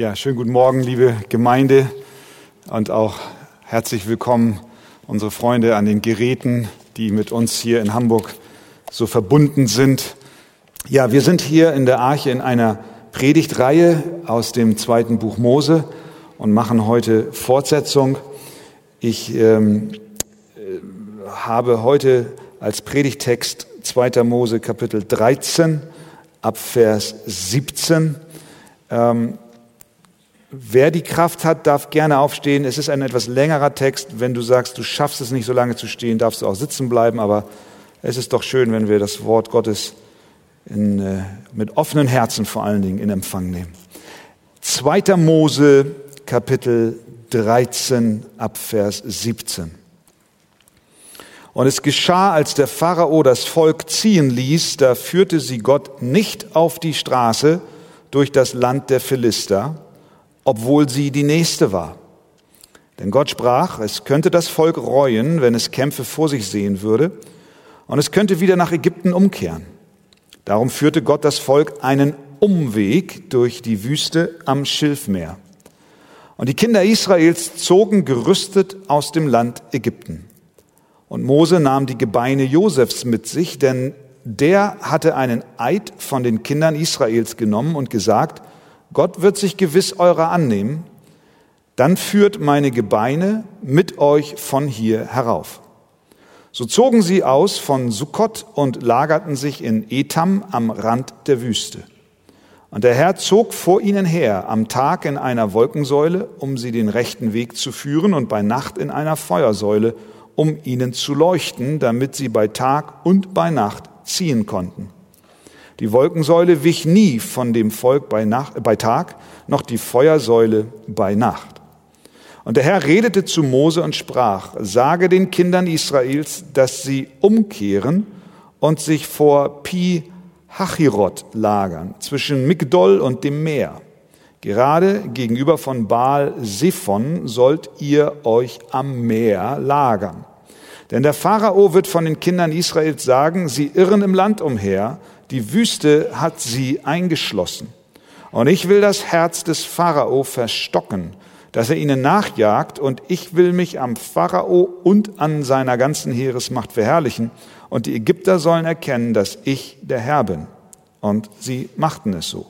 Ja, schönen guten Morgen, liebe Gemeinde und auch herzlich willkommen unsere Freunde an den Geräten, die mit uns hier in Hamburg so verbunden sind. Ja, wir sind hier in der Arche in einer Predigtreihe aus dem zweiten Buch Mose und machen heute Fortsetzung. Ich ähm, äh, habe heute als Predigtext 2. Mose Kapitel 13 ab Vers 17. Ähm, wer die Kraft hat, darf gerne aufstehen. Es ist ein etwas längerer Text. Wenn du sagst, du schaffst es nicht so lange zu stehen, darfst du auch sitzen bleiben. Aber es ist doch schön, wenn wir das Wort Gottes in, äh, mit offenen Herzen vor allen Dingen in Empfang nehmen. 2. Mose Kapitel 13 ab Vers 17. Und es geschah, als der Pharao das Volk ziehen ließ, da führte sie Gott nicht auf die Straße durch das Land der Philister, obwohl sie die nächste war. Denn Gott sprach, es könnte das Volk reuen, wenn es Kämpfe vor sich sehen würde, und es könnte wieder nach Ägypten umkehren. Darum führte Gott das Volk einen Umweg durch die Wüste am Schilfmeer. Und die Kinder Israels zogen gerüstet aus dem Land Ägypten. Und Mose nahm die Gebeine Josefs mit sich, denn der hatte einen Eid von den Kindern Israels genommen und gesagt, Gott wird sich gewiss eurer annehmen, dann führt meine Gebeine mit euch von hier herauf. So zogen sie aus von Sukkot und lagerten sich in Etam am Rand der Wüste. Und der Herr zog vor ihnen her, am Tag in einer Wolkensäule, um sie den rechten Weg zu führen, und bei Nacht in einer Feuersäule, um ihnen zu leuchten, damit sie bei Tag und bei Nacht ziehen konnten. Die Wolkensäule wich nie von dem Volk bei, Nacht, bei Tag, noch die Feuersäule bei Nacht. Und der Herr redete zu Mose und sprach, sage den Kindern Israels, dass sie umkehren und sich vor Pi Hachirot lagern, zwischen Migdol und dem Meer. Gerade gegenüber von Baal Sephon sollt ihr euch am Meer lagern. Denn der Pharao wird von den Kindern Israels sagen, sie irren im Land umher, die Wüste hat sie eingeschlossen. Und ich will das Herz des Pharao verstocken, dass er ihnen nachjagt, und ich will mich am Pharao und an seiner ganzen Heeresmacht verherrlichen, und die Ägypter sollen erkennen, dass ich der Herr bin. Und sie machten es so.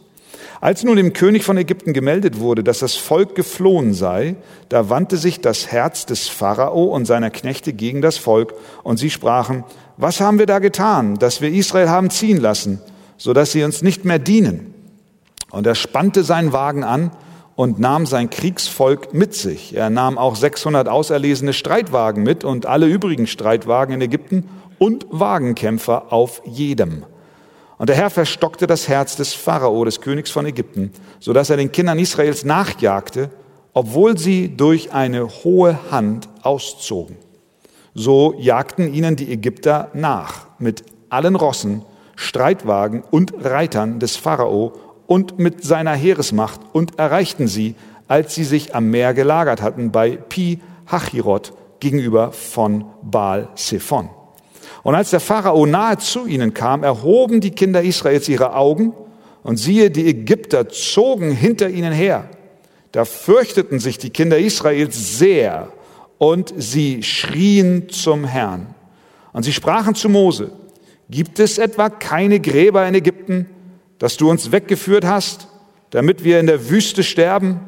Als nun dem König von Ägypten gemeldet wurde, dass das Volk geflohen sei, da wandte sich das Herz des Pharao und seiner Knechte gegen das Volk, und sie sprachen, was haben wir da getan, dass wir Israel haben ziehen lassen, so dass sie uns nicht mehr dienen? Und er spannte seinen Wagen an und nahm sein Kriegsvolk mit sich. Er nahm auch 600 auserlesene Streitwagen mit und alle übrigen Streitwagen in Ägypten und Wagenkämpfer auf jedem. Und der Herr verstockte das Herz des Pharao, des Königs von Ägypten, so dass er den Kindern Israels nachjagte, obwohl sie durch eine hohe Hand auszogen. So jagten ihnen die Ägypter nach mit allen Rossen, Streitwagen und Reitern des Pharao und mit seiner Heeresmacht und erreichten sie, als sie sich am Meer gelagert hatten bei Pi Hachirot gegenüber von Baal Sephon. Und als der Pharao nahe zu ihnen kam, erhoben die Kinder Israels ihre Augen und siehe, die Ägypter zogen hinter ihnen her. Da fürchteten sich die Kinder Israels sehr und sie schrien zum Herrn. Und sie sprachen zu Mose, gibt es etwa keine Gräber in Ägypten, dass du uns weggeführt hast, damit wir in der Wüste sterben?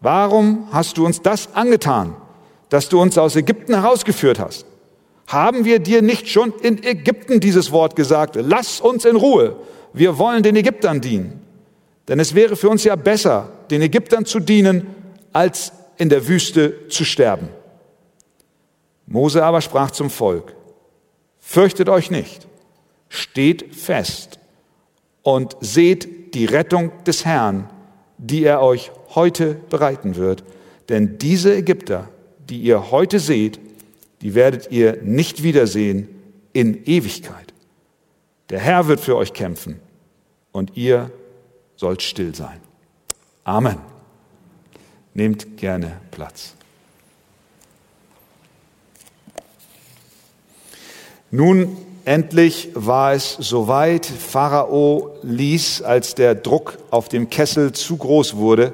Warum hast du uns das angetan, dass du uns aus Ägypten herausgeführt hast? Haben wir dir nicht schon in Ägypten dieses Wort gesagt? Lass uns in Ruhe. Wir wollen den Ägyptern dienen. Denn es wäre für uns ja besser, den Ägyptern zu dienen, als in der Wüste zu sterben. Mose aber sprach zum Volk, fürchtet euch nicht, steht fest und seht die Rettung des Herrn, die er euch heute bereiten wird. Denn diese Ägypter, die ihr heute seht, die werdet ihr nicht wiedersehen in Ewigkeit. Der Herr wird für euch kämpfen und ihr sollt still sein. Amen. Nehmt gerne Platz. Nun endlich war es soweit. Pharao ließ, als der Druck auf dem Kessel zu groß wurde,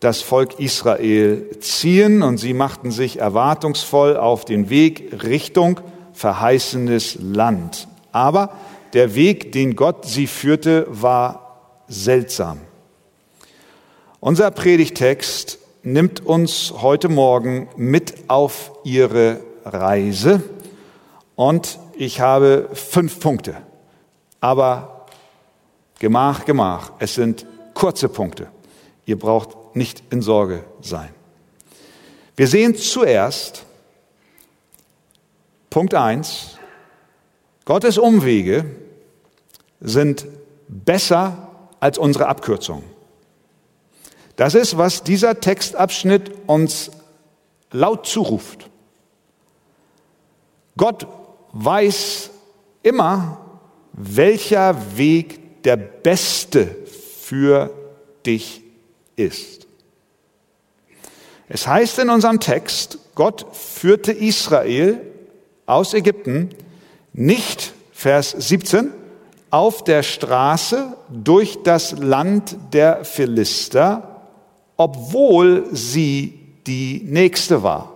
das Volk Israel ziehen und sie machten sich erwartungsvoll auf den Weg Richtung verheißenes Land. Aber der Weg, den Gott sie führte, war seltsam. Unser Predigtext nimmt uns heute Morgen mit auf ihre Reise und ich habe fünf Punkte. Aber Gemach, Gemach, es sind kurze Punkte. Ihr braucht nicht in Sorge sein. Wir sehen zuerst Punkt eins: Gottes Umwege sind besser als unsere Abkürzungen. Das ist, was dieser Textabschnitt uns laut zuruft. Gott weiß immer, welcher Weg der beste für dich ist. Es heißt in unserem Text, Gott führte Israel aus Ägypten nicht, Vers 17, auf der Straße durch das Land der Philister, obwohl sie die nächste war.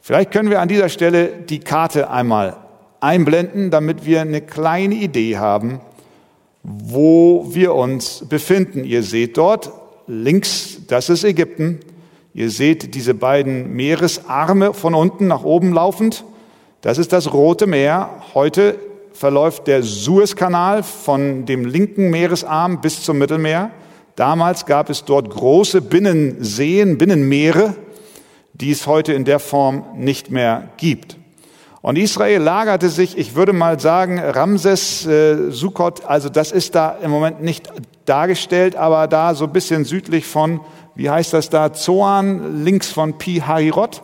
Vielleicht können wir an dieser Stelle die Karte einmal einblenden, damit wir eine kleine Idee haben, wo wir uns befinden. Ihr seht dort links, das ist Ägypten. Ihr seht diese beiden Meeresarme von unten nach oben laufend. Das ist das Rote Meer. Heute verläuft der Suezkanal von dem linken Meeresarm bis zum Mittelmeer. Damals gab es dort große Binnenseen, Binnenmeere, die es heute in der Form nicht mehr gibt. Und Israel lagerte sich, ich würde mal sagen, Ramses, äh, Sukkot, also das ist da im Moment nicht dargestellt, aber da so ein bisschen südlich von, wie heißt das da, Zoan, links von Pi Hairot.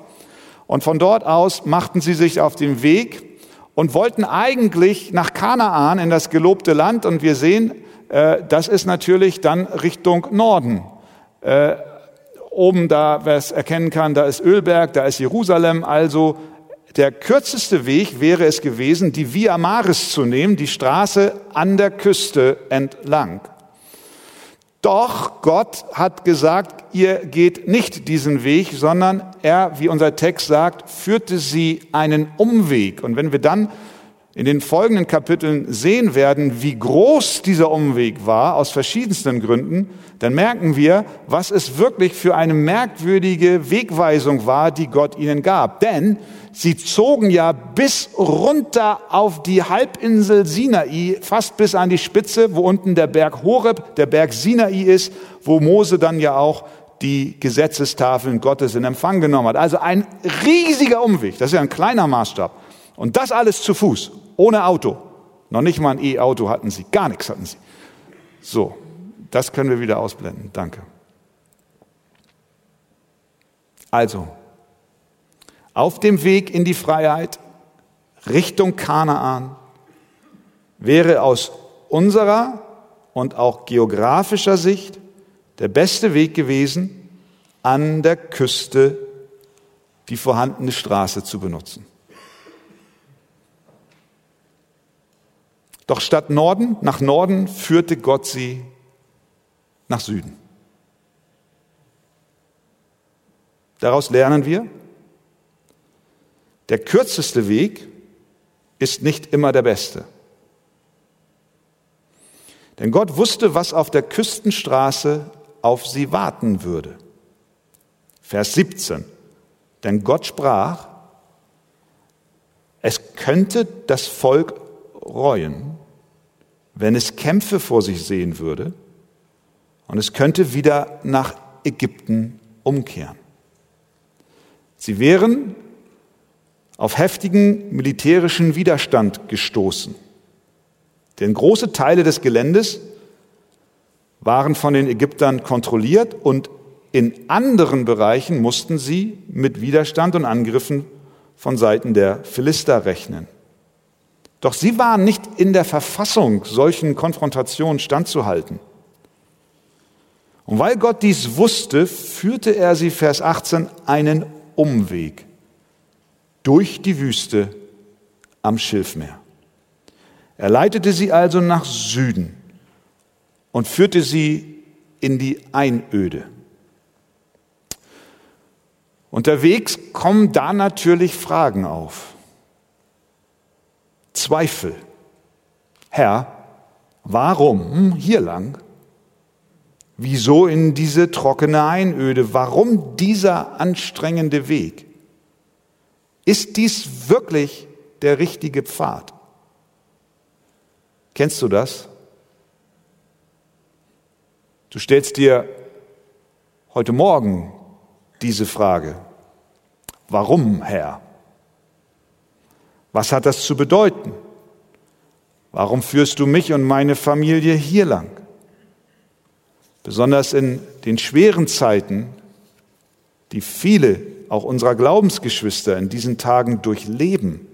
Und von dort aus machten sie sich auf den Weg und wollten eigentlich nach Kanaan in das gelobte Land. Und wir sehen, äh, das ist natürlich dann Richtung Norden. Äh, oben da, wer es erkennen kann, da ist Ölberg, da ist Jerusalem, also der kürzeste Weg wäre es gewesen, die Via Maris zu nehmen, die Straße an der Küste entlang. Doch Gott hat gesagt, ihr geht nicht diesen Weg, sondern er, wie unser Text sagt, führte sie einen Umweg. Und wenn wir dann in den folgenden Kapiteln sehen werden, wie groß dieser Umweg war, aus verschiedensten Gründen, dann merken wir, was es wirklich für eine merkwürdige Wegweisung war, die Gott ihnen gab. Denn sie zogen ja bis runter auf die Halbinsel Sinai, fast bis an die Spitze, wo unten der Berg Horeb, der Berg Sinai ist, wo Mose dann ja auch die Gesetzestafeln Gottes in Empfang genommen hat. Also ein riesiger Umweg, das ist ja ein kleiner Maßstab. Und das alles zu Fuß, ohne Auto. Noch nicht mal ein E-Auto hatten sie, gar nichts hatten sie. So, das können wir wieder ausblenden. Danke. Also, auf dem Weg in die Freiheit Richtung Kanaan wäre aus unserer und auch geografischer Sicht der beste Weg gewesen, an der Küste die vorhandene Straße zu benutzen. Doch statt Norden, nach Norden führte Gott sie nach Süden. Daraus lernen wir, der kürzeste Weg ist nicht immer der beste. Denn Gott wusste, was auf der Küstenstraße auf sie warten würde. Vers 17. Denn Gott sprach, es könnte das Volk reuen, wenn es Kämpfe vor sich sehen würde und es könnte wieder nach Ägypten umkehren. Sie wären auf heftigen militärischen Widerstand gestoßen. Denn große Teile des Geländes waren von den Ägyptern kontrolliert und in anderen Bereichen mussten sie mit Widerstand und Angriffen von Seiten der Philister rechnen. Doch sie waren nicht in der Verfassung, solchen Konfrontationen standzuhalten. Und weil Gott dies wusste, führte er sie, Vers 18, einen Umweg durch die Wüste am Schilfmeer. Er leitete sie also nach Süden und führte sie in die Einöde. Unterwegs kommen da natürlich Fragen auf. Zweifel. Herr, warum hier lang? Wieso in diese trockene Einöde? Warum dieser anstrengende Weg? Ist dies wirklich der richtige Pfad? Kennst du das? Du stellst dir heute Morgen diese Frage. Warum, Herr? Was hat das zu bedeuten? Warum führst du mich und meine Familie hier lang? Besonders in den schweren Zeiten, die viele auch unserer Glaubensgeschwister in diesen Tagen durchleben,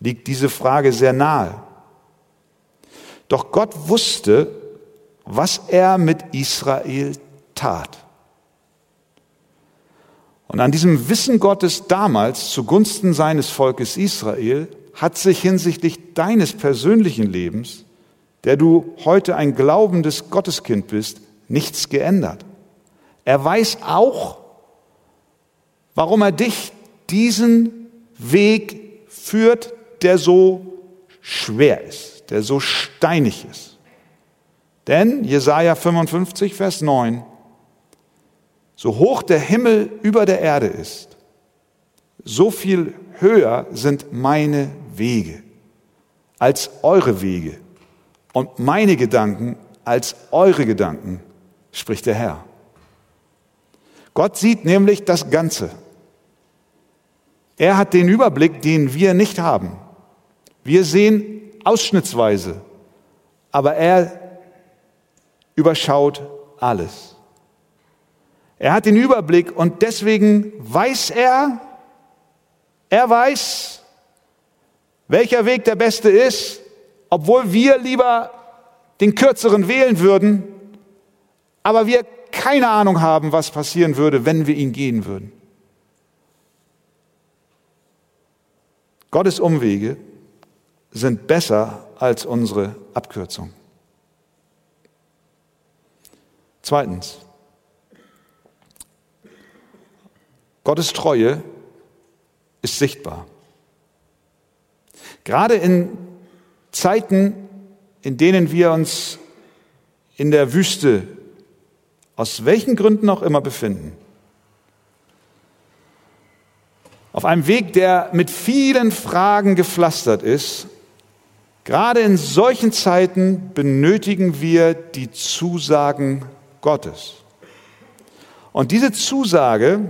liegt diese Frage sehr nahe. Doch Gott wusste, was er mit Israel tat. Und an diesem Wissen Gottes damals zugunsten seines Volkes Israel hat sich hinsichtlich deines persönlichen Lebens, der du heute ein glaubendes Gotteskind bist, nichts geändert. Er weiß auch, warum er dich diesen Weg führt, der so schwer ist, der so steinig ist. Denn Jesaja 55, Vers 9, so hoch der Himmel über der Erde ist, so viel höher sind meine Wege als eure Wege und meine Gedanken als eure Gedanken, spricht der Herr. Gott sieht nämlich das Ganze. Er hat den Überblick, den wir nicht haben. Wir sehen ausschnittsweise, aber er überschaut alles. Er hat den Überblick und deswegen weiß er, er weiß, welcher Weg der beste ist, obwohl wir lieber den kürzeren wählen würden, aber wir keine Ahnung haben, was passieren würde, wenn wir ihn gehen würden. Gottes Umwege sind besser als unsere Abkürzung. Zweitens, Gottes Treue ist sichtbar. Gerade in Zeiten, in denen wir uns in der Wüste aus welchen Gründen auch immer befinden, auf einem Weg, der mit vielen Fragen gepflastert ist, gerade in solchen Zeiten benötigen wir die Zusagen Gottes. Und diese Zusage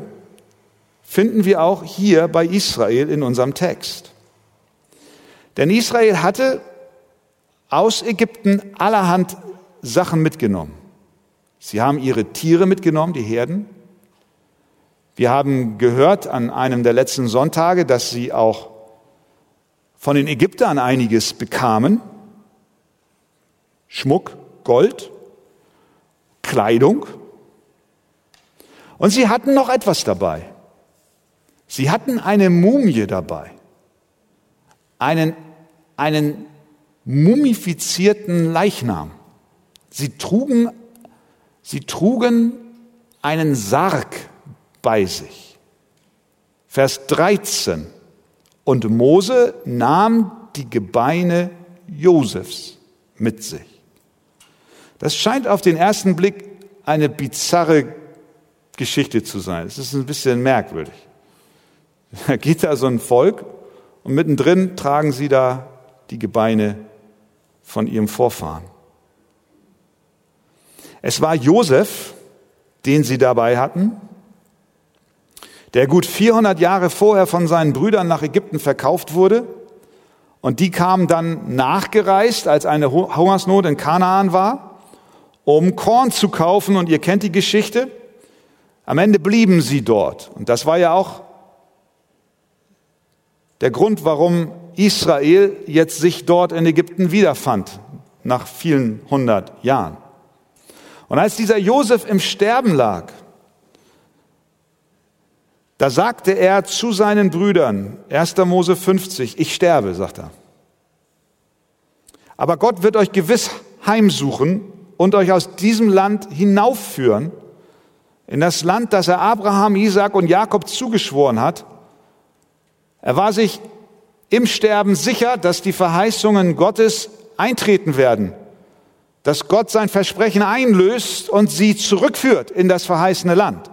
finden wir auch hier bei Israel in unserem Text. Denn Israel hatte aus Ägypten allerhand Sachen mitgenommen. Sie haben ihre Tiere mitgenommen, die Herden. Wir haben gehört an einem der letzten Sonntage, dass sie auch von den Ägyptern einiges bekamen. Schmuck, Gold, Kleidung. Und sie hatten noch etwas dabei. Sie hatten eine Mumie dabei, einen, einen mumifizierten Leichnam. Sie trugen, sie trugen einen Sarg bei sich. Vers 13. Und Mose nahm die Gebeine Josefs mit sich. Das scheint auf den ersten Blick eine bizarre Geschichte zu sein. Es ist ein bisschen merkwürdig. Da geht da so ein Volk und mittendrin tragen sie da die Gebeine von ihrem Vorfahren. Es war Josef, den sie dabei hatten, der gut 400 Jahre vorher von seinen Brüdern nach Ägypten verkauft wurde. Und die kamen dann nachgereist, als eine Hungersnot in Kanaan war, um Korn zu kaufen. Und ihr kennt die Geschichte. Am Ende blieben sie dort. Und das war ja auch der Grund, warum Israel jetzt sich dort in Ägypten wiederfand, nach vielen hundert Jahren. Und als dieser Josef im Sterben lag, da sagte er zu seinen Brüdern, 1. Mose 50, ich sterbe, sagt er. Aber Gott wird euch gewiss heimsuchen und euch aus diesem Land hinaufführen, in das Land, das er Abraham, Isaac und Jakob zugeschworen hat. Er war sich im Sterben sicher, dass die Verheißungen Gottes eintreten werden, dass Gott sein Versprechen einlöst und sie zurückführt in das verheißene Land.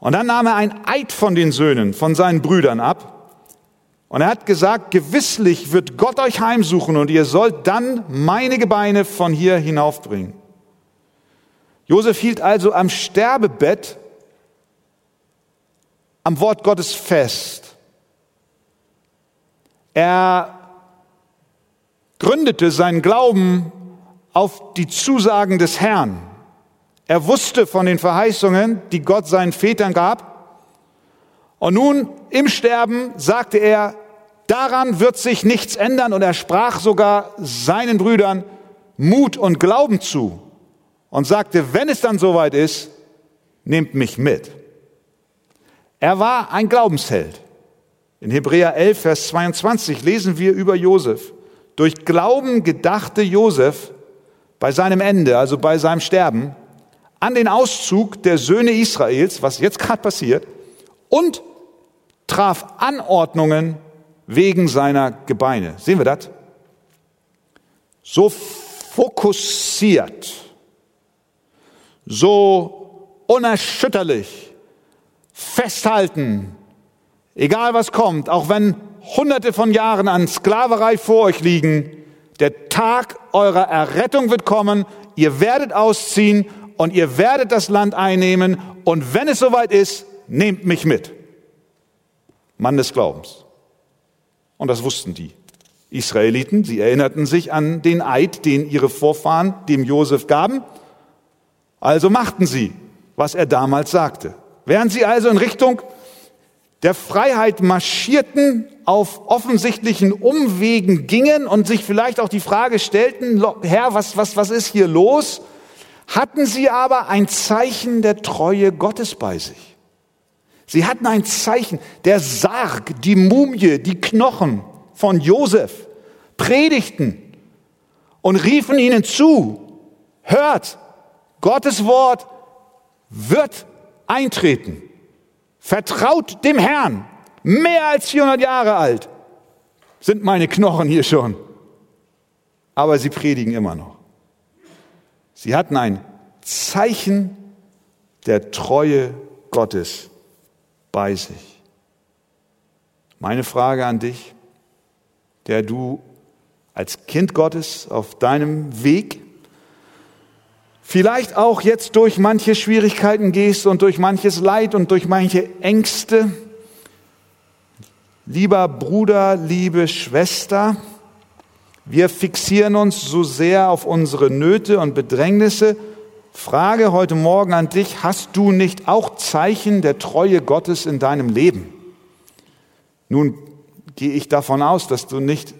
Und dann nahm er ein Eid von den Söhnen, von seinen Brüdern ab. Und er hat gesagt, gewisslich wird Gott euch heimsuchen und ihr sollt dann meine Gebeine von hier hinaufbringen. Josef hielt also am Sterbebett am Wort Gottes fest. Er gründete seinen Glauben auf die Zusagen des Herrn. Er wusste von den Verheißungen, die Gott seinen Vätern gab. Und nun im Sterben sagte er, daran wird sich nichts ändern. Und er sprach sogar seinen Brüdern Mut und Glauben zu und sagte, wenn es dann soweit ist, nehmt mich mit. Er war ein Glaubensheld. In Hebräer 11, Vers 22 lesen wir über Josef. Durch Glauben gedachte Josef bei seinem Ende, also bei seinem Sterben, an den Auszug der Söhne Israels, was jetzt gerade passiert, und traf Anordnungen wegen seiner Gebeine. Sehen wir das? So fokussiert, so unerschütterlich, festhalten, egal was kommt, auch wenn hunderte von Jahren an Sklaverei vor euch liegen, der Tag eurer Errettung wird kommen, ihr werdet ausziehen und ihr werdet das Land einnehmen und wenn es soweit ist, nehmt mich mit. Mann des Glaubens. Und das wussten die Israeliten. Sie erinnerten sich an den Eid, den ihre Vorfahren dem Josef gaben. Also machten sie, was er damals sagte. Während sie also in Richtung der Freiheit marschierten, auf offensichtlichen Umwegen gingen und sich vielleicht auch die Frage stellten, Herr, was, was, was ist hier los? hatten sie aber ein Zeichen der Treue Gottes bei sich. Sie hatten ein Zeichen, der Sarg, die Mumie, die Knochen von Josef predigten und riefen ihnen zu, hört, Gottes Wort wird eintreten. Vertraut dem Herrn. Mehr als 400 Jahre alt sind meine Knochen hier schon. Aber sie predigen immer noch. Sie hatten ein Zeichen der Treue Gottes bei sich. Meine Frage an dich, der du als Kind Gottes auf deinem Weg vielleicht auch jetzt durch manche Schwierigkeiten gehst und durch manches Leid und durch manche Ängste. Lieber Bruder, liebe Schwester, wir fixieren uns so sehr auf unsere Nöte und Bedrängnisse. Frage heute Morgen an dich, hast du nicht auch Zeichen der Treue Gottes in deinem Leben? Nun gehe ich davon aus, dass du nicht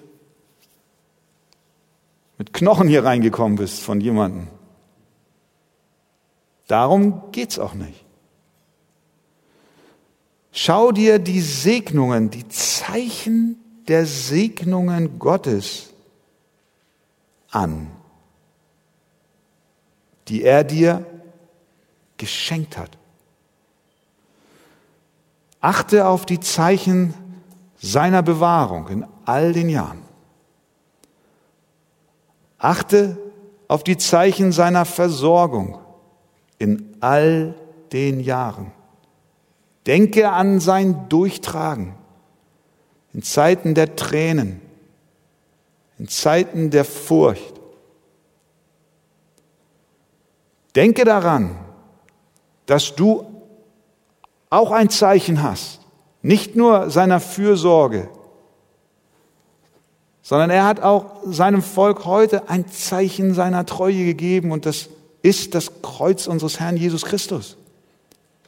mit Knochen hier reingekommen bist von jemandem. Darum geht's auch nicht. Schau dir die Segnungen, die Zeichen der Segnungen Gottes an, die er dir geschenkt hat. Achte auf die Zeichen seiner Bewahrung in all den Jahren. Achte auf die Zeichen seiner Versorgung in all den Jahren. Denke an sein Durchtragen in Zeiten der Tränen, in Zeiten der Furcht. Denke daran, dass du auch ein Zeichen hast, nicht nur seiner Fürsorge, sondern er hat auch seinem Volk heute ein Zeichen seiner Treue gegeben und das ist das Kreuz unseres Herrn Jesus Christus.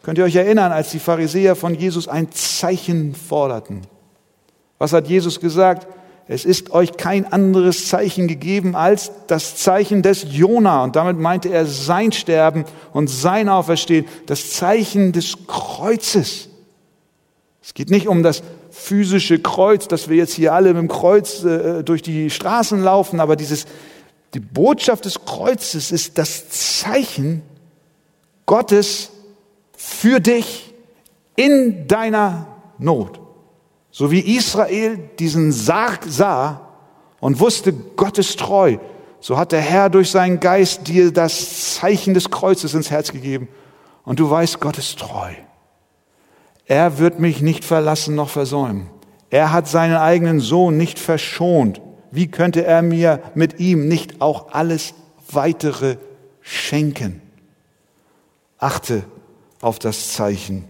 Könnt ihr euch erinnern, als die Pharisäer von Jesus ein Zeichen forderten? Was hat Jesus gesagt? es ist euch kein anderes Zeichen gegeben als das Zeichen des Jona. Und damit meinte er sein Sterben und sein Auferstehen, das Zeichen des Kreuzes. Es geht nicht um das physische Kreuz, dass wir jetzt hier alle mit dem Kreuz äh, durch die Straßen laufen, aber dieses, die Botschaft des Kreuzes ist das Zeichen Gottes für dich in deiner Not. So wie Israel diesen Sarg sah und wusste, Gott ist treu, so hat der Herr durch seinen Geist dir das Zeichen des Kreuzes ins Herz gegeben. Und du weißt, Gott ist treu. Er wird mich nicht verlassen noch versäumen. Er hat seinen eigenen Sohn nicht verschont. Wie könnte er mir mit ihm nicht auch alles weitere schenken? Achte auf das Zeichen,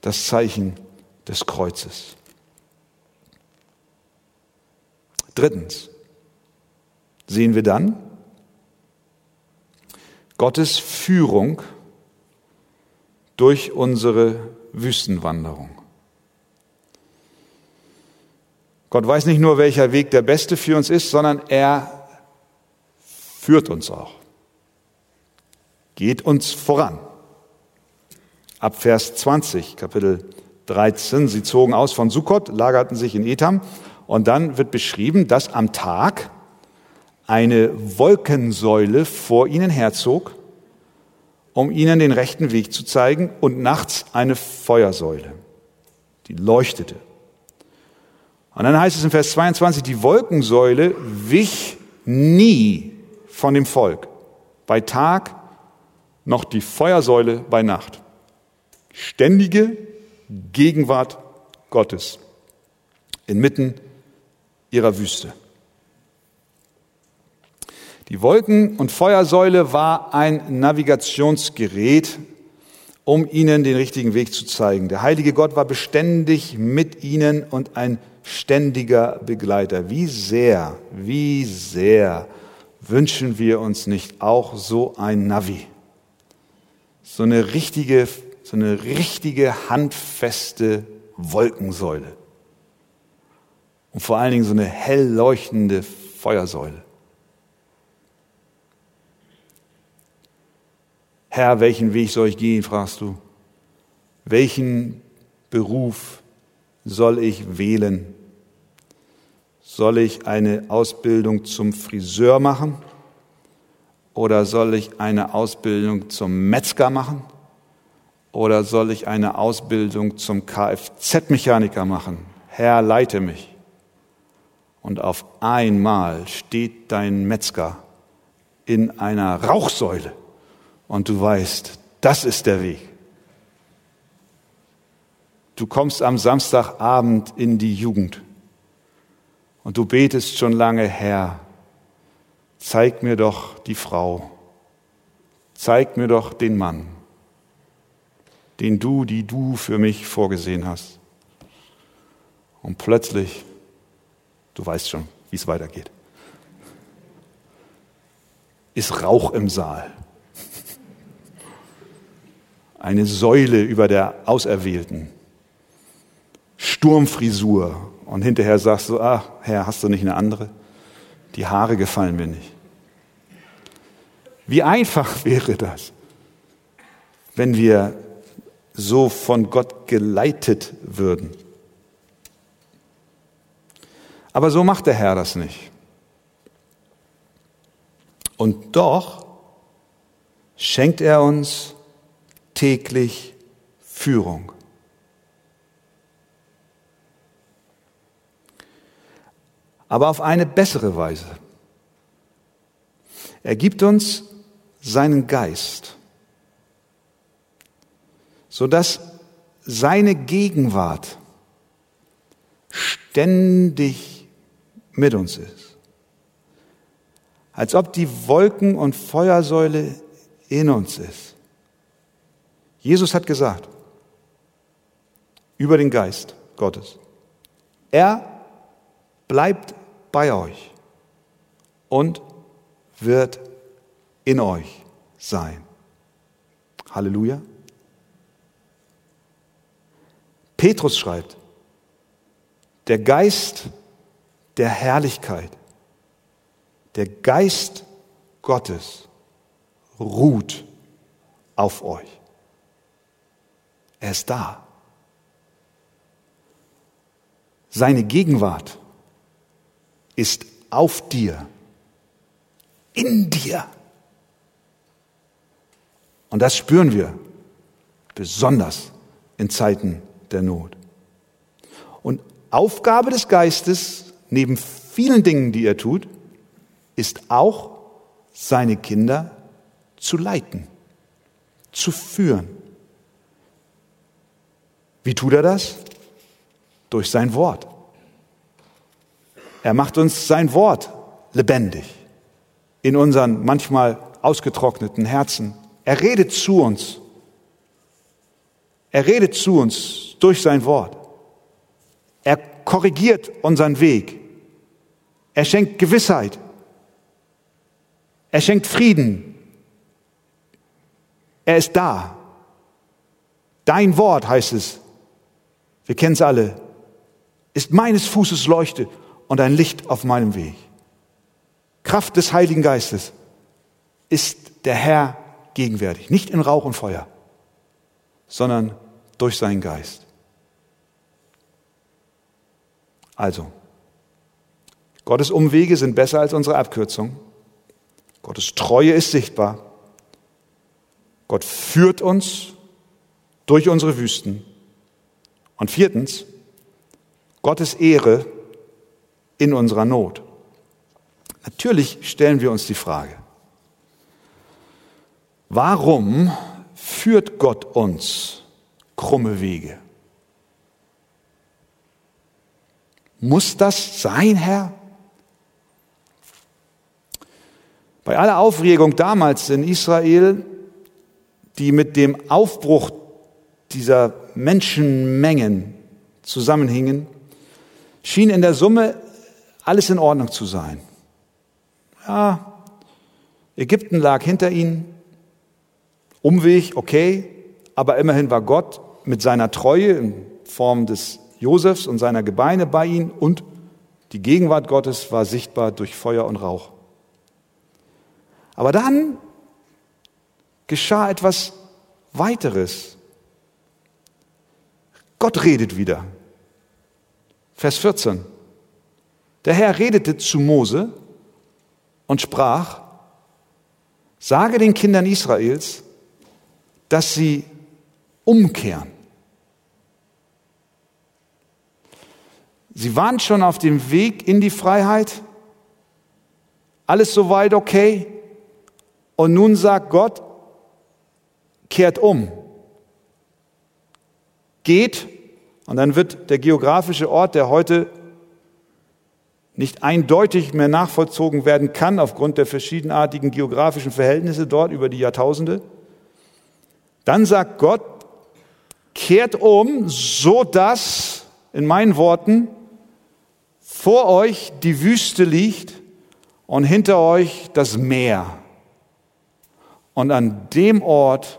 das Zeichen des Kreuzes. Drittens sehen wir dann Gottes Führung durch unsere Wüstenwanderung. Gott weiß nicht nur, welcher Weg der beste für uns ist, sondern er führt uns auch. Geht uns voran. Ab Vers 20, Kapitel 13, sie zogen aus von Sukkot, lagerten sich in Etam und dann wird beschrieben, dass am Tag eine Wolkensäule vor ihnen herzog, um ihnen den rechten Weg zu zeigen, und nachts eine Feuersäule, die leuchtete. Und dann heißt es in Vers 22, die Wolkensäule wich nie von dem Volk, bei Tag noch die Feuersäule bei Nacht. Ständige Gegenwart Gottes inmitten ihrer Wüste. Die Wolken- und Feuersäule war ein Navigationsgerät, um ihnen den richtigen Weg zu zeigen. Der heilige Gott war beständig mit ihnen und ein ständiger Begleiter. Wie sehr, wie sehr wünschen wir uns nicht auch so ein Navi? So eine richtige, so eine richtige handfeste Wolkensäule. Und vor allen Dingen so eine hell leuchtende Feuersäule. Herr, welchen Weg soll ich gehen, fragst du. Welchen Beruf soll ich wählen? Soll ich eine Ausbildung zum Friseur machen? Oder soll ich eine Ausbildung zum Metzger machen? Oder soll ich eine Ausbildung zum Kfz-Mechaniker machen? Herr, leite mich. Und auf einmal steht dein Metzger in einer Rauchsäule und du weißt, das ist der Weg. Du kommst am Samstagabend in die Jugend und du betest schon lange, Herr, zeig mir doch die Frau, zeig mir doch den Mann, den du, die du für mich vorgesehen hast. Und plötzlich, du weißt schon, wie es weitergeht, ist Rauch im Saal eine Säule über der Auserwählten. Sturmfrisur. Und hinterher sagst du, ah, Herr, hast du nicht eine andere? Die Haare gefallen mir nicht. Wie einfach wäre das, wenn wir so von Gott geleitet würden. Aber so macht der Herr das nicht. Und doch schenkt er uns täglich Führung. Aber auf eine bessere Weise. Er gibt uns seinen Geist, sodass seine Gegenwart ständig mit uns ist. Als ob die Wolken- und Feuersäule in uns ist. Jesus hat gesagt, über den Geist Gottes, er bleibt bei euch und wird in euch sein. Halleluja. Petrus schreibt, der Geist der Herrlichkeit, der Geist Gottes ruht auf euch. Er ist da. Seine Gegenwart ist auf dir, in dir. Und das spüren wir besonders in Zeiten der Not. Und Aufgabe des Geistes, neben vielen Dingen, die er tut, ist auch, seine Kinder zu leiten, zu führen. Wie tut er das? Durch sein Wort. Er macht uns sein Wort lebendig in unseren manchmal ausgetrockneten Herzen. Er redet zu uns. Er redet zu uns durch sein Wort. Er korrigiert unseren Weg. Er schenkt Gewissheit. Er schenkt Frieden. Er ist da. Dein Wort heißt es. Wir kennen es alle. Ist meines Fußes Leuchte und ein Licht auf meinem Weg. Kraft des Heiligen Geistes ist der Herr gegenwärtig. Nicht in Rauch und Feuer, sondern durch seinen Geist. Also, Gottes Umwege sind besser als unsere Abkürzung. Gottes Treue ist sichtbar. Gott führt uns durch unsere Wüsten. Und viertens, Gottes Ehre in unserer Not. Natürlich stellen wir uns die Frage, warum führt Gott uns krumme Wege? Muss das sein, Herr? Bei aller Aufregung damals in Israel, die mit dem Aufbruch dieser Menschenmengen zusammenhingen, schien in der Summe alles in Ordnung zu sein. Ja, Ägypten lag hinter ihnen, Umweg, okay, aber immerhin war Gott mit seiner Treue in Form des Josefs und seiner Gebeine bei ihnen und die Gegenwart Gottes war sichtbar durch Feuer und Rauch. Aber dann geschah etwas weiteres. Gott redet wieder. Vers 14. Der Herr redete zu Mose und sprach, sage den Kindern Israels, dass sie umkehren. Sie waren schon auf dem Weg in die Freiheit, alles soweit okay, und nun sagt Gott, kehrt um, geht, und dann wird der geografische Ort, der heute nicht eindeutig mehr nachvollzogen werden kann aufgrund der verschiedenartigen geografischen Verhältnisse dort über die Jahrtausende. Dann sagt Gott, kehrt um, so dass, in meinen Worten, vor euch die Wüste liegt und hinter euch das Meer. Und an dem Ort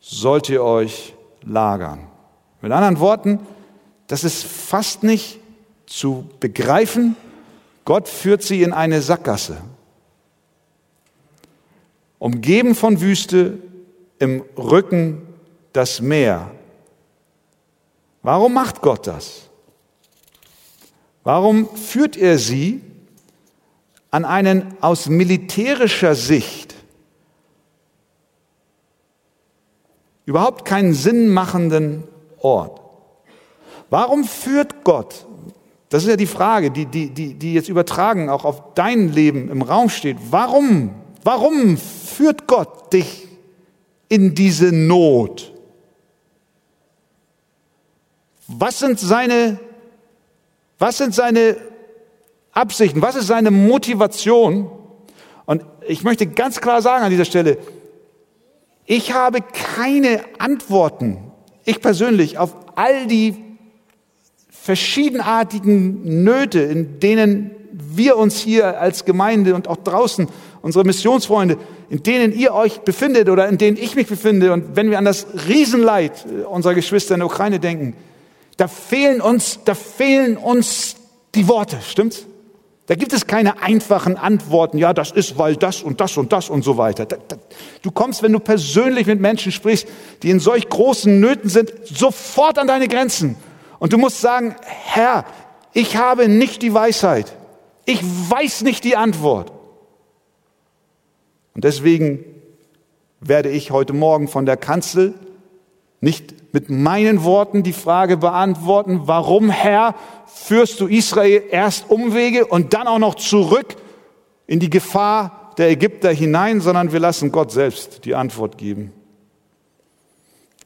sollt ihr euch lagern. Mit anderen Worten, das ist fast nicht zu begreifen, Gott führt sie in eine Sackgasse. Umgeben von Wüste, im Rücken das Meer. Warum macht Gott das? Warum führt er sie an einen aus militärischer Sicht überhaupt keinen Sinn machenden Ort? Warum führt Gott das ist ja die Frage, die, die, die, die jetzt übertragen auch auf dein Leben im Raum steht. Warum, warum führt Gott dich in diese Not? Was sind seine, was sind seine Absichten? Was ist seine Motivation? Und ich möchte ganz klar sagen an dieser Stelle, ich habe keine Antworten, ich persönlich, auf all die verschiedenartigen Nöte, in denen wir uns hier als Gemeinde und auch draußen, unsere Missionsfreunde, in denen ihr euch befindet oder in denen ich mich befinde und wenn wir an das Riesenleid unserer Geschwister in der Ukraine denken, da fehlen uns, da fehlen uns die Worte, stimmt's? Da gibt es keine einfachen Antworten, ja, das ist, weil das und das und das und so weiter. Du kommst, wenn du persönlich mit Menschen sprichst, die in solch großen Nöten sind, sofort an deine Grenzen. Und du musst sagen, Herr, ich habe nicht die Weisheit. Ich weiß nicht die Antwort. Und deswegen werde ich heute Morgen von der Kanzel nicht mit meinen Worten die Frage beantworten, warum Herr führst du Israel erst Umwege und dann auch noch zurück in die Gefahr der Ägypter hinein, sondern wir lassen Gott selbst die Antwort geben.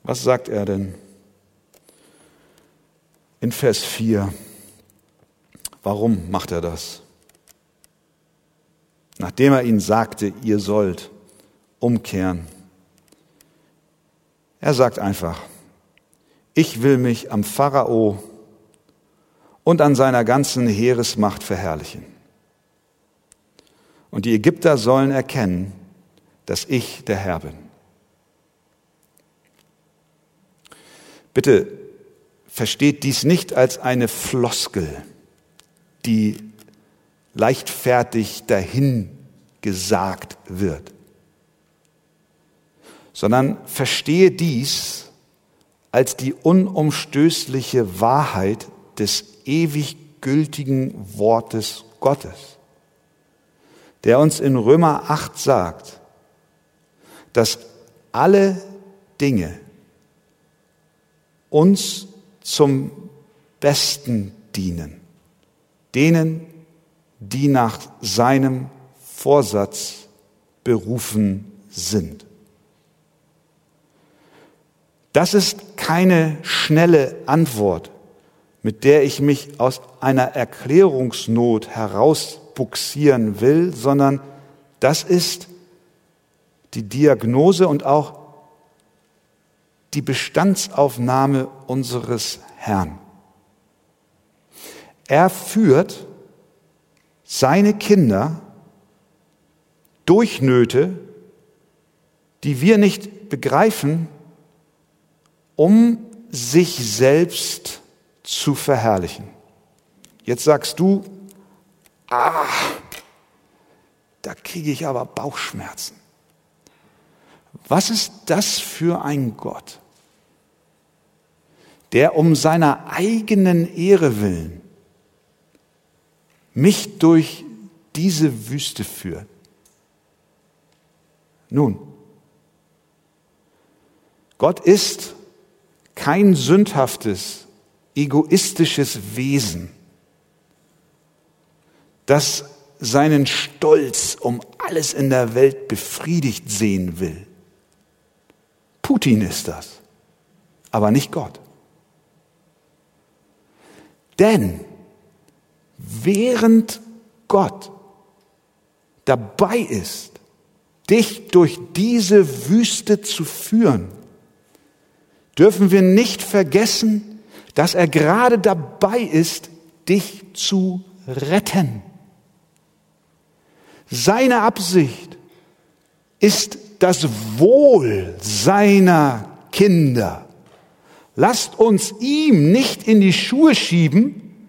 Was sagt er denn? In Vers 4. Warum macht er das? Nachdem er ihnen sagte, ihr sollt umkehren. Er sagt einfach, ich will mich am Pharao und an seiner ganzen Heeresmacht verherrlichen. Und die Ägypter sollen erkennen, dass ich der Herr bin. Bitte versteht dies nicht als eine Floskel, die leichtfertig dahin gesagt wird, sondern verstehe dies als die unumstößliche Wahrheit des ewig gültigen Wortes Gottes, der uns in Römer 8 sagt, dass alle Dinge uns zum Besten dienen, denen, die nach seinem Vorsatz berufen sind. Das ist keine schnelle Antwort, mit der ich mich aus einer Erklärungsnot herausbuxieren will, sondern das ist die Diagnose und auch die Bestandsaufnahme unseres Herrn. Er führt seine Kinder durch Nöte, die wir nicht begreifen, um sich selbst zu verherrlichen. Jetzt sagst du, ah, da kriege ich aber Bauchschmerzen. Was ist das für ein Gott, der um seiner eigenen Ehre willen mich durch diese Wüste führt? Nun, Gott ist kein sündhaftes, egoistisches Wesen, das seinen Stolz um alles in der Welt befriedigt sehen will. Putin ist das, aber nicht Gott. Denn während Gott dabei ist, dich durch diese Wüste zu führen, dürfen wir nicht vergessen, dass er gerade dabei ist, dich zu retten. Seine Absicht ist das Wohl seiner Kinder. Lasst uns ihm nicht in die Schuhe schieben,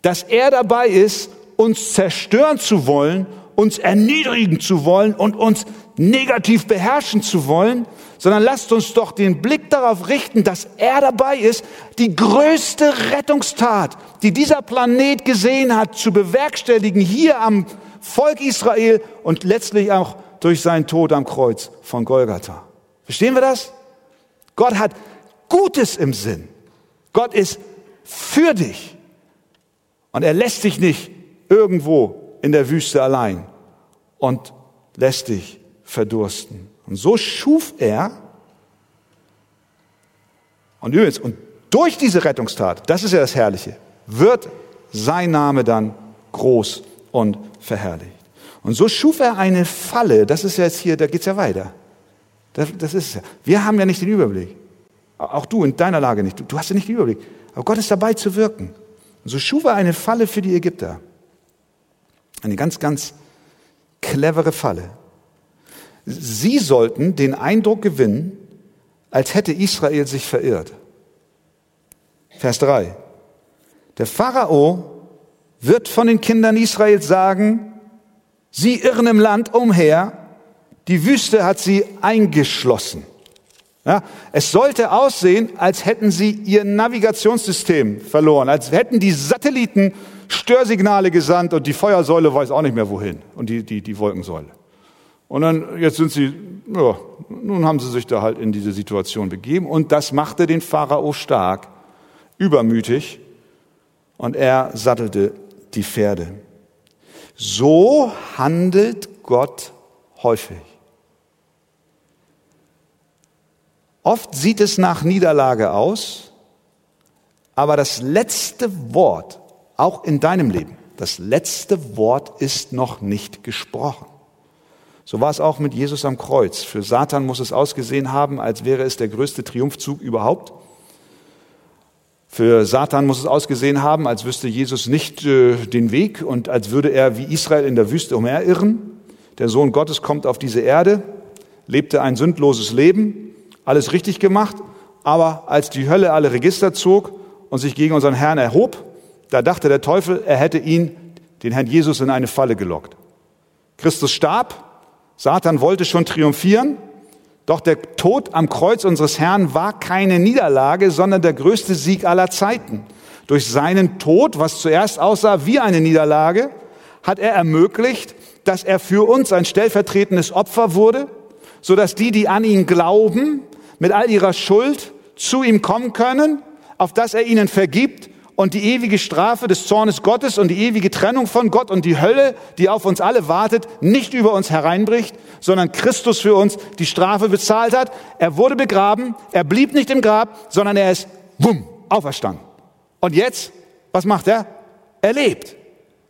dass er dabei ist, uns zerstören zu wollen, uns erniedrigen zu wollen und uns negativ beherrschen zu wollen, sondern lasst uns doch den Blick darauf richten, dass er dabei ist, die größte Rettungstat, die dieser Planet gesehen hat, zu bewerkstelligen, hier am Volk Israel und letztlich auch durch seinen Tod am Kreuz von Golgatha. Verstehen wir das? Gott hat Gutes im Sinn. Gott ist für dich. Und er lässt dich nicht irgendwo in der Wüste allein und lässt dich verdursten. Und so schuf er, und übrigens, und durch diese Rettungstat, das ist ja das Herrliche, wird sein Name dann groß und verherrlicht. Und so schuf er eine Falle, das ist ja jetzt hier, da geht's ja weiter. Das, das ist ja. Wir haben ja nicht den Überblick. Auch du in deiner Lage nicht. Du, hast ja nicht den Überblick. Aber Gott ist dabei zu wirken. Und so schuf er eine Falle für die Ägypter. Eine ganz, ganz clevere Falle. Sie sollten den Eindruck gewinnen, als hätte Israel sich verirrt. Vers 3. Der Pharao wird von den Kindern Israels sagen, sie irren im Land umher, die Wüste hat sie eingeschlossen. Ja, es sollte aussehen, als hätten sie ihr Navigationssystem verloren, als hätten die Satelliten Störsignale gesandt und die Feuersäule weiß auch nicht mehr wohin und die, die, die Wolkensäule. Und dann, jetzt sind sie, ja, nun haben sie sich da halt in diese Situation begeben. Und das machte den Pharao stark, übermütig. Und er sattelte die Pferde. So handelt Gott häufig. Oft sieht es nach Niederlage aus, aber das letzte Wort, auch in deinem Leben, das letzte Wort ist noch nicht gesprochen. So war es auch mit Jesus am Kreuz. Für Satan muss es ausgesehen haben, als wäre es der größte Triumphzug überhaupt. Für Satan muss es ausgesehen haben, als wüsste Jesus nicht äh, den Weg und als würde er wie Israel in der Wüste umherirren. Der Sohn Gottes kommt auf diese Erde, lebte ein sündloses Leben, alles richtig gemacht, aber als die Hölle alle Register zog und sich gegen unseren Herrn erhob, da dachte der Teufel, er hätte ihn, den Herrn Jesus, in eine Falle gelockt. Christus starb, Satan wollte schon triumphieren, doch der Tod am Kreuz unseres Herrn war keine Niederlage, sondern der größte Sieg aller Zeiten. Durch seinen Tod, was zuerst aussah wie eine Niederlage, hat er ermöglicht, dass er für uns ein stellvertretendes Opfer wurde, so dass die, die an ihn glauben, mit all ihrer Schuld zu ihm kommen können, auf dass er ihnen vergibt und die ewige Strafe des Zornes Gottes und die ewige Trennung von Gott und die Hölle, die auf uns alle wartet, nicht über uns hereinbricht, sondern Christus für uns die Strafe bezahlt hat. Er wurde begraben, er blieb nicht im Grab, sondern er ist, wumm, auferstanden. Und jetzt, was macht er? Er lebt.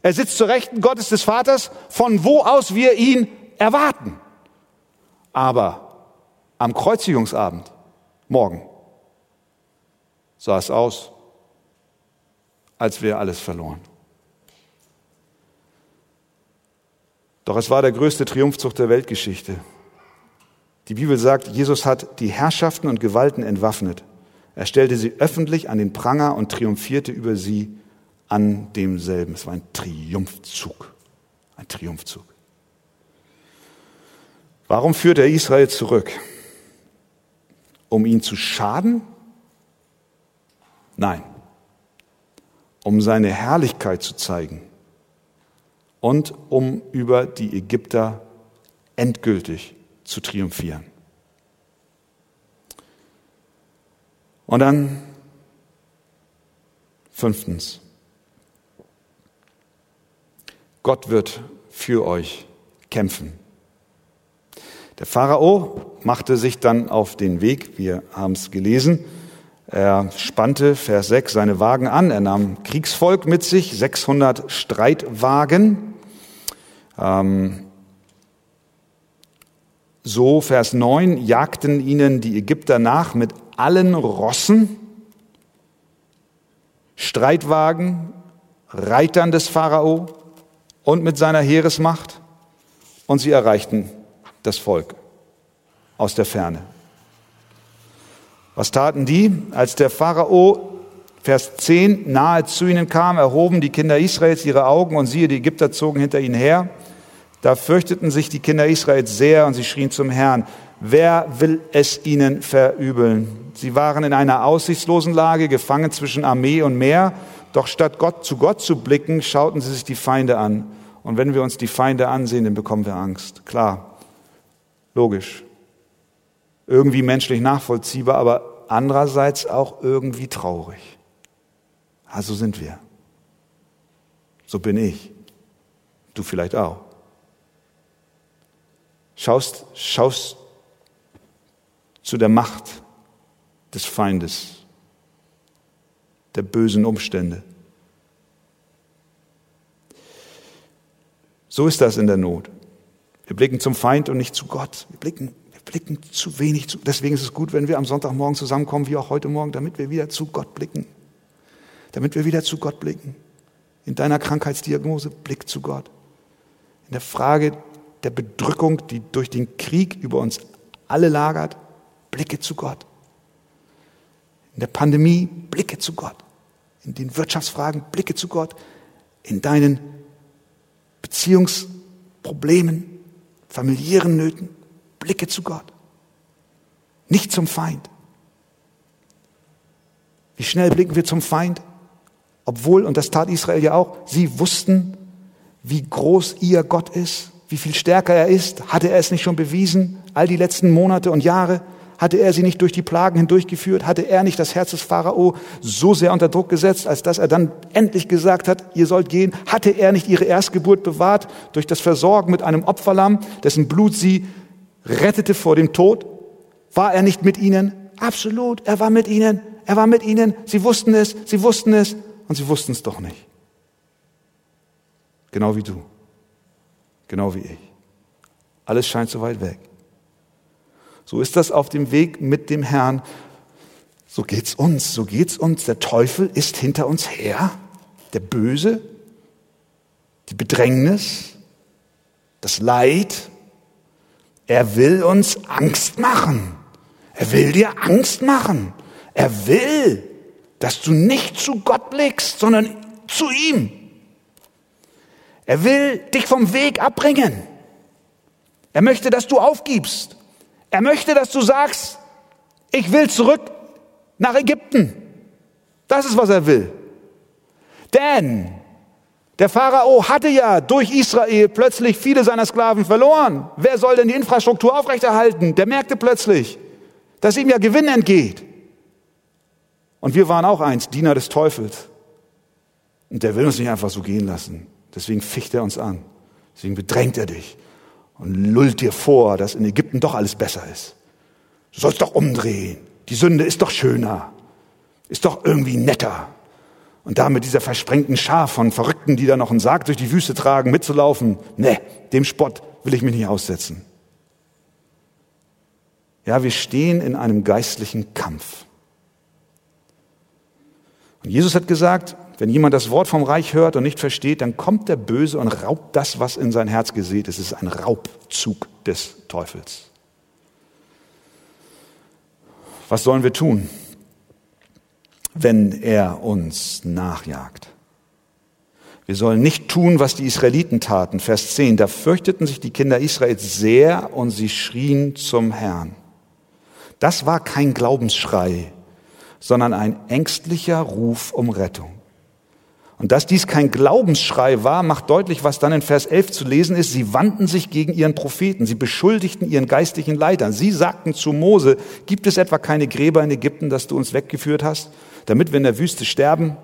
Er sitzt zur Rechten Gottes des Vaters, von wo aus wir ihn erwarten. Aber am Kreuzigungsabend, morgen, sah es aus, als wäre alles verloren. Doch es war der größte Triumphzug der Weltgeschichte. Die Bibel sagt, Jesus hat die Herrschaften und Gewalten entwaffnet. Er stellte sie öffentlich an den Pranger und triumphierte über sie an demselben. Es war ein Triumphzug. Ein Triumphzug. Warum führt er Israel zurück? Um ihn zu schaden? Nein um seine Herrlichkeit zu zeigen und um über die Ägypter endgültig zu triumphieren. Und dann fünftens, Gott wird für euch kämpfen. Der Pharao machte sich dann auf den Weg, wir haben es gelesen, er spannte, Vers 6, seine Wagen an. Er nahm Kriegsvolk mit sich, 600 Streitwagen. Ähm, so, Vers 9, jagten ihnen die Ägypter nach mit allen Rossen, Streitwagen, Reitern des Pharao und mit seiner Heeresmacht. Und sie erreichten das Volk aus der Ferne. Was taten die? Als der Pharao, Vers 10, nahe zu ihnen kam, erhoben die Kinder Israels ihre Augen und siehe, die Ägypter zogen hinter ihnen her. Da fürchteten sich die Kinder Israels sehr und sie schrien zum Herrn, wer will es ihnen verübeln? Sie waren in einer aussichtslosen Lage, gefangen zwischen Armee und Meer, doch statt Gott zu Gott zu blicken, schauten sie sich die Feinde an. Und wenn wir uns die Feinde ansehen, dann bekommen wir Angst. Klar, logisch irgendwie menschlich nachvollziehbar, aber andererseits auch irgendwie traurig. Also sind wir. So bin ich. Du vielleicht auch. Schaust, schaust zu der Macht des Feindes, der bösen Umstände. So ist das in der Not. Wir blicken zum Feind und nicht zu Gott. Wir blicken blicken zu wenig zu. Deswegen ist es gut, wenn wir am Sonntagmorgen zusammenkommen, wie auch heute Morgen, damit wir wieder zu Gott blicken. Damit wir wieder zu Gott blicken. In deiner Krankheitsdiagnose, blick zu Gott. In der Frage der Bedrückung, die durch den Krieg über uns alle lagert, blicke zu Gott. In der Pandemie, blicke zu Gott. In den Wirtschaftsfragen, blicke zu Gott. In deinen Beziehungsproblemen, familiären Nöten, Blicke zu Gott, nicht zum Feind. Wie schnell blicken wir zum Feind? Obwohl, und das tat Israel ja auch, sie wussten, wie groß ihr Gott ist, wie viel stärker er ist? Hatte er es nicht schon bewiesen, all die letzten Monate und Jahre? Hatte er sie nicht durch die Plagen hindurchgeführt? Hatte er nicht das Herz des Pharao so sehr unter Druck gesetzt, als dass er dann endlich gesagt hat, ihr sollt gehen? Hatte er nicht ihre Erstgeburt bewahrt durch das Versorgen mit einem Opferlamm, dessen Blut sie rettete vor dem Tod? War er nicht mit ihnen? Absolut, er war mit ihnen. Er war mit ihnen. Sie wussten es, sie wussten es und sie wussten es doch nicht. Genau wie du. Genau wie ich. Alles scheint so weit weg. So ist das auf dem Weg mit dem Herrn. So geht's uns, so geht's uns. Der Teufel ist hinter uns her. Der Böse, die Bedrängnis, das Leid. Er will uns Angst machen. Er will dir Angst machen. Er will, dass du nicht zu Gott blickst, sondern zu ihm. Er will dich vom Weg abbringen. Er möchte, dass du aufgibst. Er möchte, dass du sagst, ich will zurück nach Ägypten. Das ist, was er will. Denn der Pharao hatte ja durch Israel plötzlich viele seiner Sklaven verloren. Wer soll denn die Infrastruktur aufrechterhalten? Der merkte plötzlich, dass ihm ja Gewinn entgeht. Und wir waren auch eins, Diener des Teufels. Und der will uns nicht einfach so gehen lassen. Deswegen ficht er uns an. Deswegen bedrängt er dich und lullt dir vor, dass in Ägypten doch alles besser ist. Du sollst doch umdrehen. Die Sünde ist doch schöner. Ist doch irgendwie netter. Und da mit dieser versprengten Schar von Verrückten, die da noch einen Sarg durch die Wüste tragen, mitzulaufen, ne, dem Spott will ich mich nicht aussetzen. Ja, wir stehen in einem geistlichen Kampf. Und Jesus hat gesagt, wenn jemand das Wort vom Reich hört und nicht versteht, dann kommt der Böse und raubt das, was in sein Herz gesät ist. Es ist ein Raubzug des Teufels. Was sollen wir tun, wenn er uns nachjagt? Wir sollen nicht tun, was die Israeliten taten. Vers 10. Da fürchteten sich die Kinder Israels sehr und sie schrien zum Herrn. Das war kein Glaubensschrei, sondern ein ängstlicher Ruf um Rettung. Und dass dies kein Glaubensschrei war, macht deutlich, was dann in Vers 11 zu lesen ist. Sie wandten sich gegen ihren Propheten. Sie beschuldigten ihren geistlichen Leitern. Sie sagten zu Mose, gibt es etwa keine Gräber in Ägypten, dass du uns weggeführt hast, damit wir in der Wüste sterben?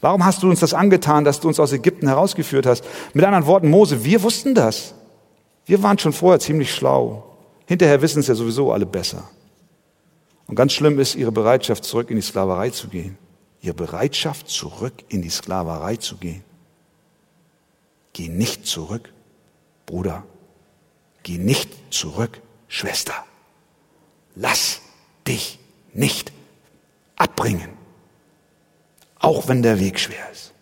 Warum hast du uns das angetan, dass du uns aus Ägypten herausgeführt hast? Mit anderen Worten, Mose, wir wussten das. Wir waren schon vorher ziemlich schlau. Hinterher wissen es ja sowieso alle besser. Und ganz schlimm ist ihre Bereitschaft, zurück in die Sklaverei zu gehen ihre Bereitschaft, zurück in die Sklaverei zu gehen. Geh nicht zurück, Bruder. Geh nicht zurück, Schwester. Lass dich nicht abbringen, auch wenn der Weg schwer ist.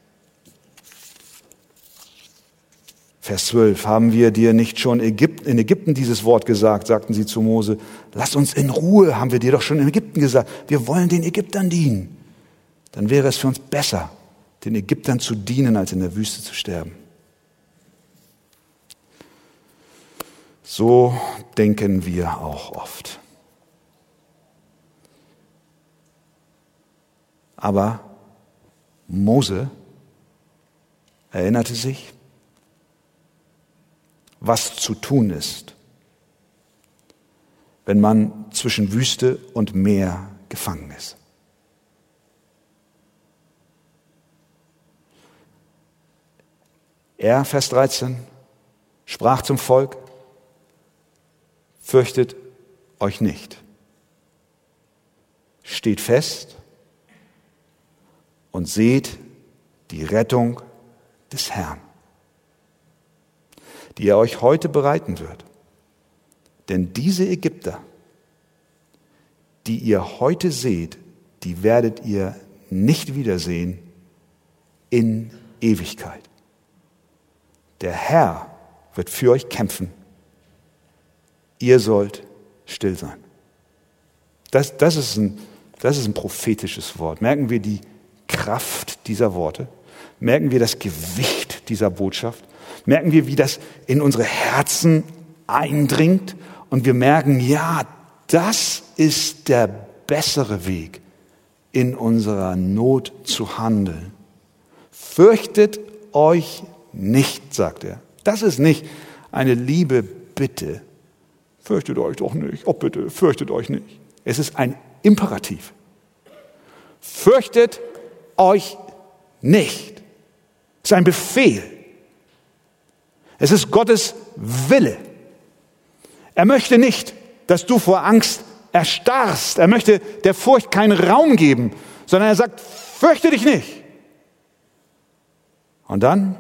Vers 12, haben wir dir nicht schon in Ägypten dieses Wort gesagt, sagten sie zu Mose. Lass uns in Ruhe, haben wir dir doch schon in Ägypten gesagt. Wir wollen den Ägyptern dienen dann wäre es für uns besser, den Ägyptern zu dienen, als in der Wüste zu sterben. So denken wir auch oft. Aber Mose erinnerte sich, was zu tun ist, wenn man zwischen Wüste und Meer gefangen ist. Er, Vers 13, sprach zum Volk, fürchtet euch nicht. Steht fest und seht die Rettung des Herrn, die er euch heute bereiten wird. Denn diese Ägypter, die ihr heute seht, die werdet ihr nicht wiedersehen in Ewigkeit. Der Herr wird für euch kämpfen. Ihr sollt still sein. Das, das, ist ein, das ist ein prophetisches Wort. Merken wir die Kraft dieser Worte? Merken wir das Gewicht dieser Botschaft? Merken wir, wie das in unsere Herzen eindringt? Und wir merken, ja, das ist der bessere Weg, in unserer Not zu handeln. Fürchtet euch nicht, sagt er. Das ist nicht eine liebe Bitte. Fürchtet euch doch nicht. Oh bitte, fürchtet euch nicht. Es ist ein Imperativ. Fürchtet euch nicht. Es ist ein Befehl. Es ist Gottes Wille. Er möchte nicht, dass du vor Angst erstarrst. Er möchte der Furcht keinen Raum geben, sondern er sagt, fürchte dich nicht. Und dann,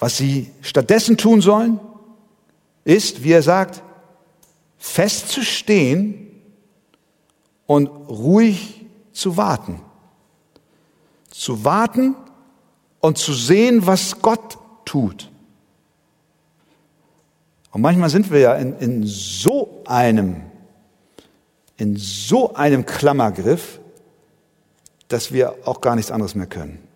was sie stattdessen tun sollen, ist, wie er sagt, festzustehen und ruhig zu warten. Zu warten und zu sehen, was Gott tut. Und manchmal sind wir ja in, in so einem, in so einem Klammergriff, dass wir auch gar nichts anderes mehr können.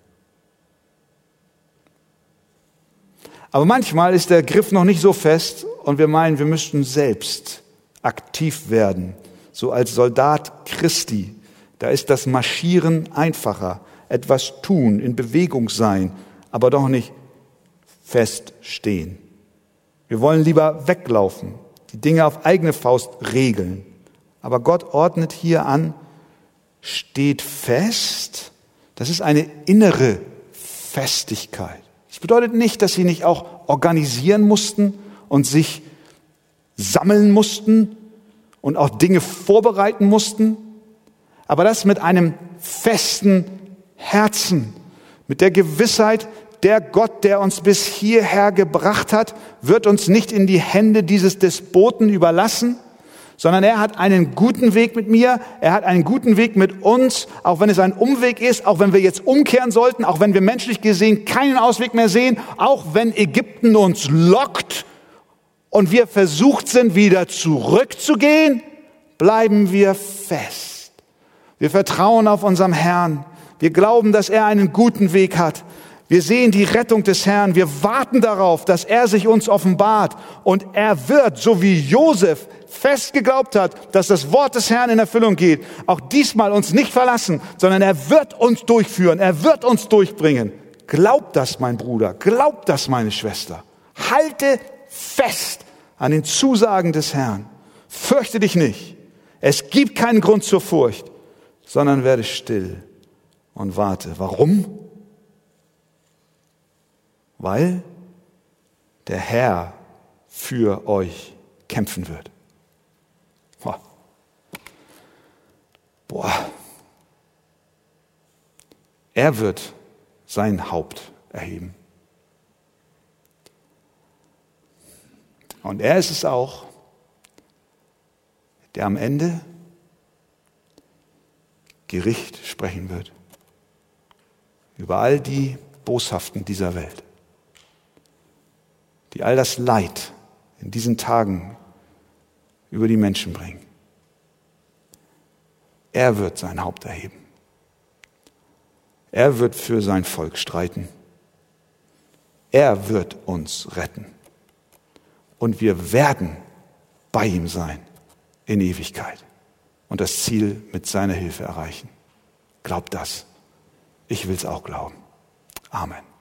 Aber manchmal ist der Griff noch nicht so fest und wir meinen, wir müssten selbst aktiv werden, so als Soldat Christi. Da ist das Marschieren einfacher, etwas tun, in Bewegung sein, aber doch nicht feststehen. Wir wollen lieber weglaufen, die Dinge auf eigene Faust regeln. Aber Gott ordnet hier an, steht fest. Das ist eine innere Festigkeit. Das bedeutet nicht, dass sie nicht auch organisieren mussten und sich sammeln mussten und auch Dinge vorbereiten mussten, aber das mit einem festen Herzen, mit der Gewissheit, der Gott, der uns bis hierher gebracht hat, wird uns nicht in die Hände dieses Despoten überlassen, sondern er hat einen guten Weg mit mir, er hat einen guten Weg mit uns, auch wenn es ein Umweg ist, auch wenn wir jetzt umkehren sollten, auch wenn wir menschlich gesehen keinen Ausweg mehr sehen, auch wenn Ägypten uns lockt und wir versucht sind, wieder zurückzugehen, bleiben wir fest. Wir vertrauen auf unserem Herrn. Wir glauben, dass er einen guten Weg hat. Wir sehen die Rettung des Herrn. Wir warten darauf, dass er sich uns offenbart. Und er wird, so wie Josef fest geglaubt hat, dass das Wort des Herrn in Erfüllung geht, auch diesmal uns nicht verlassen, sondern er wird uns durchführen. Er wird uns durchbringen. Glaub das, mein Bruder. Glaub das, meine Schwester. Halte fest an den Zusagen des Herrn. Fürchte dich nicht. Es gibt keinen Grund zur Furcht, sondern werde still und warte. Warum? Weil der Herr für euch kämpfen wird. Boah. Er wird sein Haupt erheben. Und er ist es auch, der am Ende Gericht sprechen wird über all die Boshaften dieser Welt, die all das Leid in diesen Tagen über die Menschen bringen. Er wird sein Haupt erheben. Er wird für sein Volk streiten. Er wird uns retten und wir werden bei ihm sein in Ewigkeit und das Ziel mit seiner Hilfe erreichen. Glaubt das. Ich will es auch glauben. Amen.